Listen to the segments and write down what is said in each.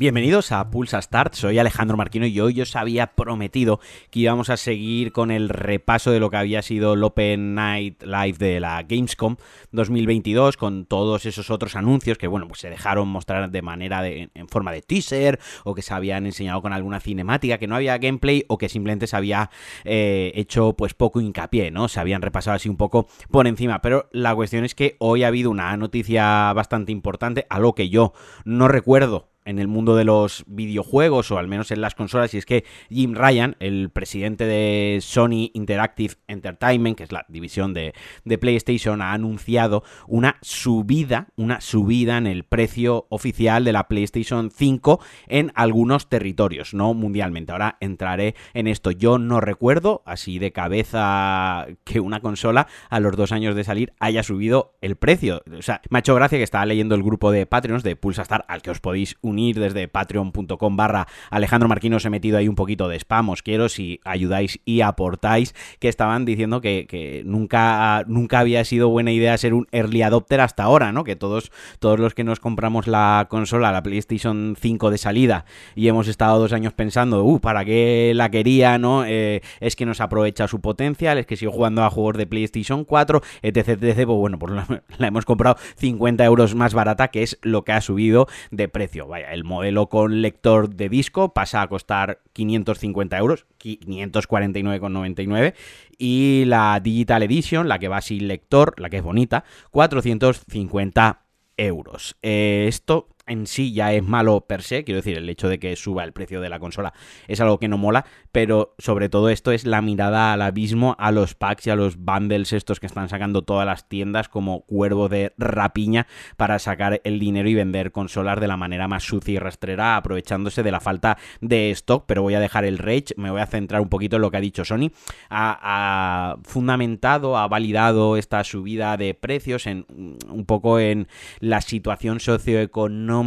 Bienvenidos a Pulsa Start, soy Alejandro Marquino y hoy os había prometido que íbamos a seguir con el repaso de lo que había sido el Open Night Live de la Gamescom 2022 con todos esos otros anuncios que bueno, pues se dejaron mostrar de manera en forma de teaser o que se habían enseñado con alguna cinemática, que no había gameplay o que simplemente se había eh, hecho pues poco hincapié, ¿no? Se habían repasado así un poco por encima, pero la cuestión es que hoy ha habido una noticia bastante importante, algo que yo no recuerdo en el mundo de los videojuegos o al menos en las consolas y es que Jim Ryan, el presidente de Sony Interactive Entertainment, que es la división de, de, PlayStation, ha anunciado una subida, una subida en el precio oficial de la PlayStation 5 en algunos territorios, no mundialmente. Ahora entraré en esto. Yo no recuerdo así de cabeza que una consola a los dos años de salir haya subido el precio. O sea, me ha hecho gracia que estaba leyendo el grupo de Patreons de Pulsastar al que os podéis unir desde patreon.com barra Alejandro Marquino he metido ahí un poquito de spam, os quiero si ayudáis y aportáis, que estaban diciendo que, nunca, nunca había sido buena idea ser un early adopter hasta ahora, ¿no? Que todos, todos los que nos compramos la consola, la PlayStation 5 de salida, y hemos estado dos años pensando, uh, ¿para qué la quería, no? Eh, es que nos aprovecha su potencial, es que sigo jugando a juegos de PlayStation 4, etc, etc, pues bueno, pues la, la hemos comprado 50 euros más barata, que es lo que ha subido de precio. Vaya, el modelo con lector de disco pasa a costar 550 euros, 549,99 y la Digital Edition, la que va sin lector, la que es bonita, 450 euros. Eh, esto en sí ya es malo per se, quiero decir, el hecho de que suba el precio de la consola es algo que no mola, pero sobre todo esto es la mirada al abismo, a los packs y a los bundles estos que están sacando todas las tiendas como cuervo de rapiña para sacar el dinero y vender consolas de la manera más sucia y rastrera, aprovechándose de la falta de stock, pero voy a dejar el rage, me voy a centrar un poquito en lo que ha dicho Sony, ha, ha fundamentado, ha validado esta subida de precios en un poco en la situación socioeconómica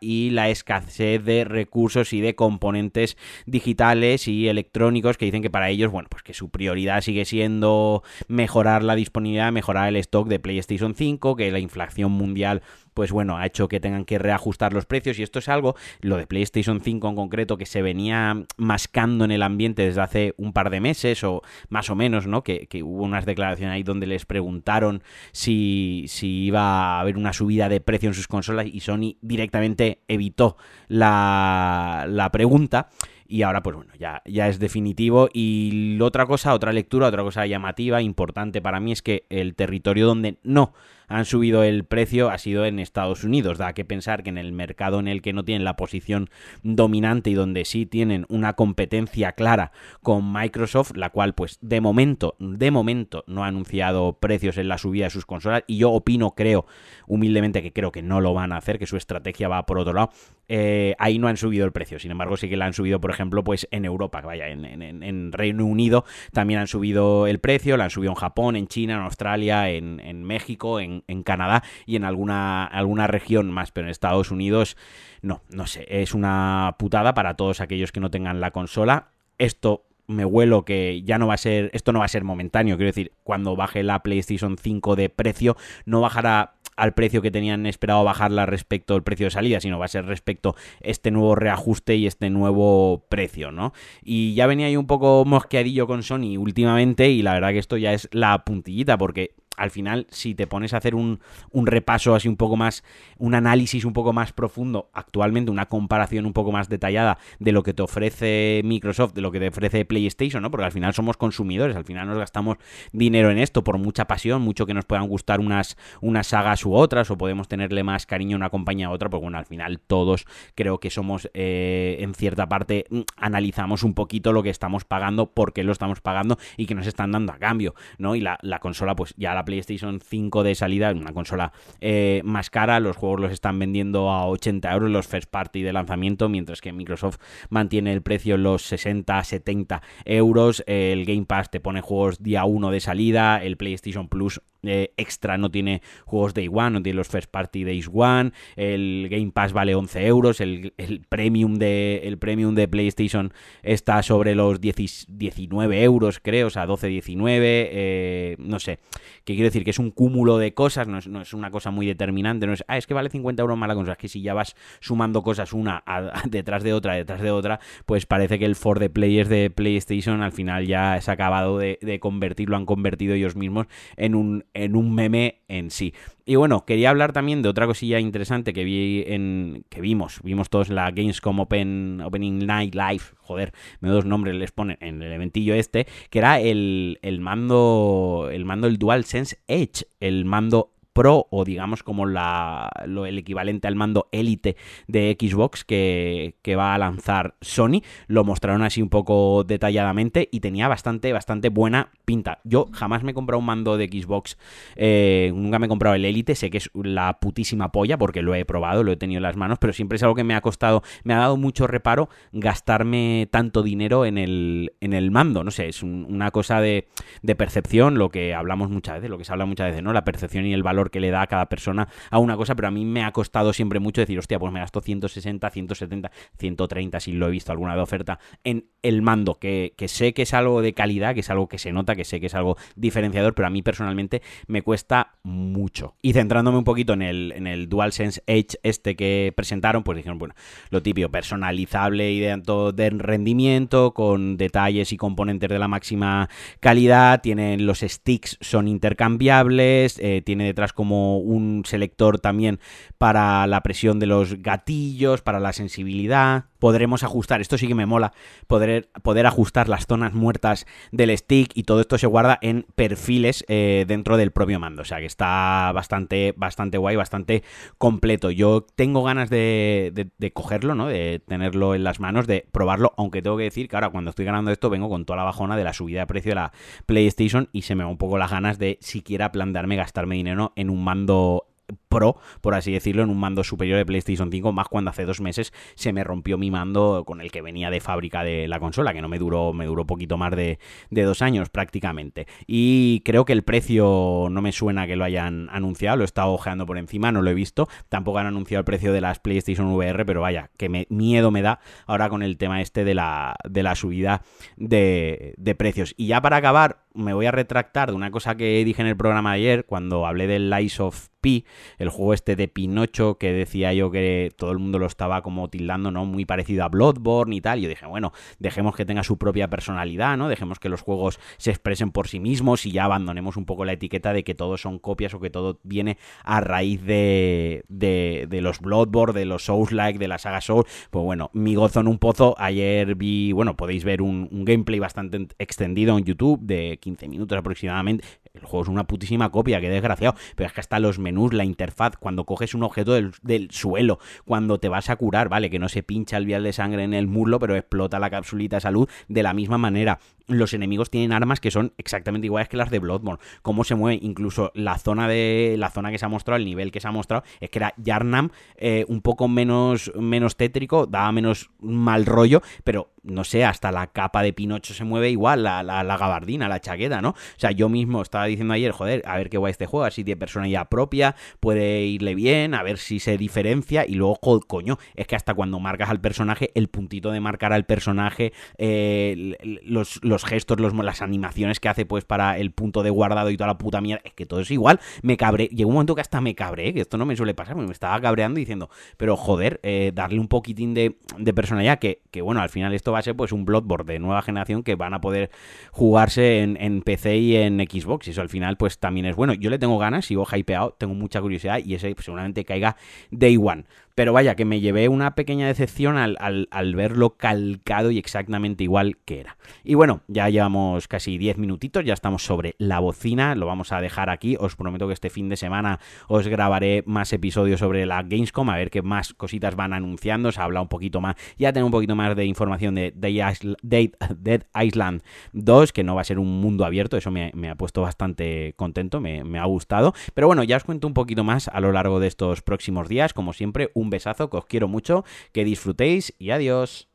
y la escasez de recursos y de componentes digitales y electrónicos que dicen que para ellos, bueno, pues que su prioridad sigue siendo mejorar la disponibilidad, mejorar el stock de PlayStation 5, que la inflación mundial pues bueno, ha hecho que tengan que reajustar los precios y esto es algo, lo de PlayStation 5 en concreto, que se venía mascando en el ambiente desde hace un par de meses o más o menos, ¿no? Que, que hubo unas declaraciones ahí donde les preguntaron si, si iba a haber una subida de precio en sus consolas y Sony directamente evitó la, la pregunta y ahora pues bueno, ya, ya es definitivo. Y otra cosa, otra lectura, otra cosa llamativa, importante para mí es que el territorio donde no han subido el precio ha sido en Estados Unidos. Da que pensar que en el mercado en el que no tienen la posición dominante y donde sí tienen una competencia clara con Microsoft, la cual pues de momento, de momento no ha anunciado precios en la subida de sus consolas y yo opino, creo, humildemente que creo que no lo van a hacer, que su estrategia va por otro lado. Eh, ahí no han subido el precio, sin embargo sí que la han subido, por ejemplo, pues en Europa, vaya, en, Reino Unido también han subido el precio, la han subido en Japón, en China, en Australia, en, en México, en, en, Canadá y en alguna, alguna región más, pero en Estados Unidos no, no sé, es una putada para todos aquellos que no tengan la consola. Esto me huelo que ya no va a ser, esto no va a ser momentáneo, quiero decir, cuando baje la PlayStation 5 de precio, no bajará al precio que tenían esperado bajarla respecto al precio de salida, sino va a ser respecto este nuevo reajuste y este nuevo precio, ¿no? Y ya venía ahí un poco mosqueadillo con Sony últimamente y la verdad que esto ya es la puntillita porque al final, si te pones a hacer un, un, repaso así un poco más, un análisis un poco más profundo, actualmente una comparación un poco más detallada de lo que te ofrece Microsoft, de lo que te ofrece PlayStation, ¿no? Porque al final somos consumidores, al final nos gastamos dinero en esto por mucha pasión, mucho que nos puedan gustar unas, unas sagas u otras, o podemos tenerle más cariño a una compañía a otra, pues bueno, al final todos creo que somos, eh, en cierta parte, mm, analizamos un poquito lo que estamos pagando, por qué lo estamos pagando y que nos están dando a cambio, ¿no? Y la, la consola, pues ya la PlayStation 5 de salida, una consola eh, más cara, los juegos los están vendiendo a 80 euros los first party de lanzamiento, mientras que Microsoft mantiene el precio en los 60, 70 euros, el Game Pass te pone juegos día 1 de salida, el PlayStation Plus eh, extra no tiene juegos Day One, no tiene los First Party Days One, el Game Pass vale 11 euros, el, premium, de, el premium de PlayStation está sobre los 19 euros, creo, o sea, 12, 19, eh, no sé, qué quiero decir que es un cúmulo de cosas, no es, una cosa muy determinante, no es, ah, es que vale 50 euros más la es que si ya vas sumando cosas una detrás de otra, detrás de otra, pues parece que el for the players de PlayStation al final ya se ha acabado de, de convertir, lo han convertido ellos mismos en un, en un meme en sí. Y bueno, quería hablar también de otra cosilla interesante que vi en que vimos, vimos todos la Gamescom Open Opening Night Live, joder, me dos nombres les ponen en el eventillo este, que era el, el mando el mando el DualSense Edge, el mando Pro o digamos como la, lo, el equivalente al mando Elite de Xbox que, que, va a lanzar Sony. Lo mostraron así un poco detalladamente y tenía bastante, bastante buena pinta. Yo jamás me he comprado un mando de Xbox, eh, nunca me he comprado el Elite, sé que es la putísima polla porque lo he probado, lo he tenido en las manos, pero siempre es algo que me ha costado, me ha dado mucho reparo gastarme tanto dinero en el, en el mando. No sé, es una cosa de, de percepción, lo que hablamos muchas veces, lo que se habla muchas veces, ¿no? La percepción y el valor que le da a cada persona a una cosa, pero a mí me ha costado siempre mucho decir, hostia, pues me gasto 160, 170, 130 si lo he visto alguna de oferta en el mando, que, sé que es algo de calidad, que es algo que se nota, que sé que es algo diferenciador, pero a mí personalmente me cuesta mucho. Y centrándome un poquito en el, en el DualSense Edge este que presentaron, pues dijeron, bueno, lo típico, personalizable y de, de rendimiento, con detalles y componentes de la máxima calidad, tienen los sticks, son intercambiables, eh, tiene detrás como un selector también para la presión de los gatillos, para la sensibilidad. Podremos ajustar, esto sí que me mola, poder, poder ajustar las zonas muertas del stick y todo esto se guarda en perfiles eh, dentro del propio mando. O sea que está bastante, bastante guay, bastante completo. Yo tengo ganas de, de, cogerlo, ¿no? De tenerlo en las manos, de probarlo, aunque tengo que decir que ahora cuando estoy ganando esto vengo con toda la bajona de la subida de precio de la PlayStation y se me va un poco las ganas de siquiera plantearme gastarme dinero en un mando Pro, por así decirlo, en un mando superior de PlayStation 5, más cuando hace dos meses se me rompió mi mando con el que venía de fábrica de la consola, que no me duró, me duró poquito más de, dos años prácticamente. Y creo que el precio no me suena que lo hayan anunciado, lo he estado ojeando por encima, no lo he visto, tampoco han anunciado el precio de las PlayStation VR, pero vaya, que me, miedo me da ahora con el tema este de la, de la subida de, de precios. Y ya para acabar, me voy a retractar de una cosa que dije en el programa de ayer, cuando hablé del Lies of P, el juego este de Pinocho que decía yo que todo el mundo lo estaba como tildando, ¿no? Muy parecido a Bloodborne y tal. Yo dije, bueno, dejemos que tenga su propia personalidad, ¿no? Dejemos que los juegos se expresen por sí mismos y ya abandonemos un poco la etiqueta de que todos son copias o que todo viene a raíz de, de, los Bloodborne, de los Souls-like, de la saga Souls. Pues bueno, mi gozo en un pozo. Ayer vi, bueno, podéis ver un, un gameplay bastante extendido en YouTube de 15 minutos aproximadamente. El juego es una putísima copia, qué desgraciado. Pero es que hasta los menús, la interfaz, cuando coges un objeto del, suelo, cuando te vas a curar, vale, que no se pincha el vial de sangre en el muslo, pero explota la capsulita de salud de la misma manera. Los enemigos tienen armas que son exactamente iguales que las de Bloodborne. Cómo se mueve, incluso la zona de. la zona que se ha mostrado, el nivel que se ha mostrado, es que era Yarnam eh, un poco menos, menos tétrico, daba menos mal rollo, pero no sé, hasta la capa de Pinocho se mueve igual, la, la, gabardina, la chaqueta, ¿no? O sea, yo mismo estaba diciendo ayer, joder, a ver qué guay este juego, así tiene personalidad propia, puede irle bien, a ver si se diferencia, y luego, coño, es que hasta cuando marcas al personaje, el puntito de marcar al personaje, eh, los, gestos, los, las animaciones que hace, pues, para el punto de guardado y toda la puta mierda, es que todo es igual, me cabré, llegó un momento que hasta me cabré, que esto no me suele pasar, me estaba cabreando diciendo, pero joder, eh, darle un poquitín de, de personalidad, que, que bueno, al final esto va a ser pues un Bloodborne de nueva generación que van a poder jugarse en, PC y en Xbox, y eso al final pues también es bueno. Yo le tengo ganas, sigo hypeado, tengo mucha curiosidad y ese seguramente caiga Day One. Pero vaya, que me llevé una pequeña decepción al, al, verlo calcado y exactamente igual que era. Y bueno, ya llevamos casi 10 minutitos, ya estamos sobre la bocina, lo vamos a dejar aquí. Os prometo que este fin de semana os grabaré más episodios sobre la Gamescom, a ver qué más cositas van anunciando. Se habla un poquito más, ya tengo un poquito más de información de Dead Island 2, que no va a ser un mundo abierto, eso me, ha puesto bastante contento, me, me ha gustado. Pero bueno, ya os cuento un poquito más a lo largo de estos próximos días, como siempre, un besazo, que os quiero mucho, que disfrutéis y adiós.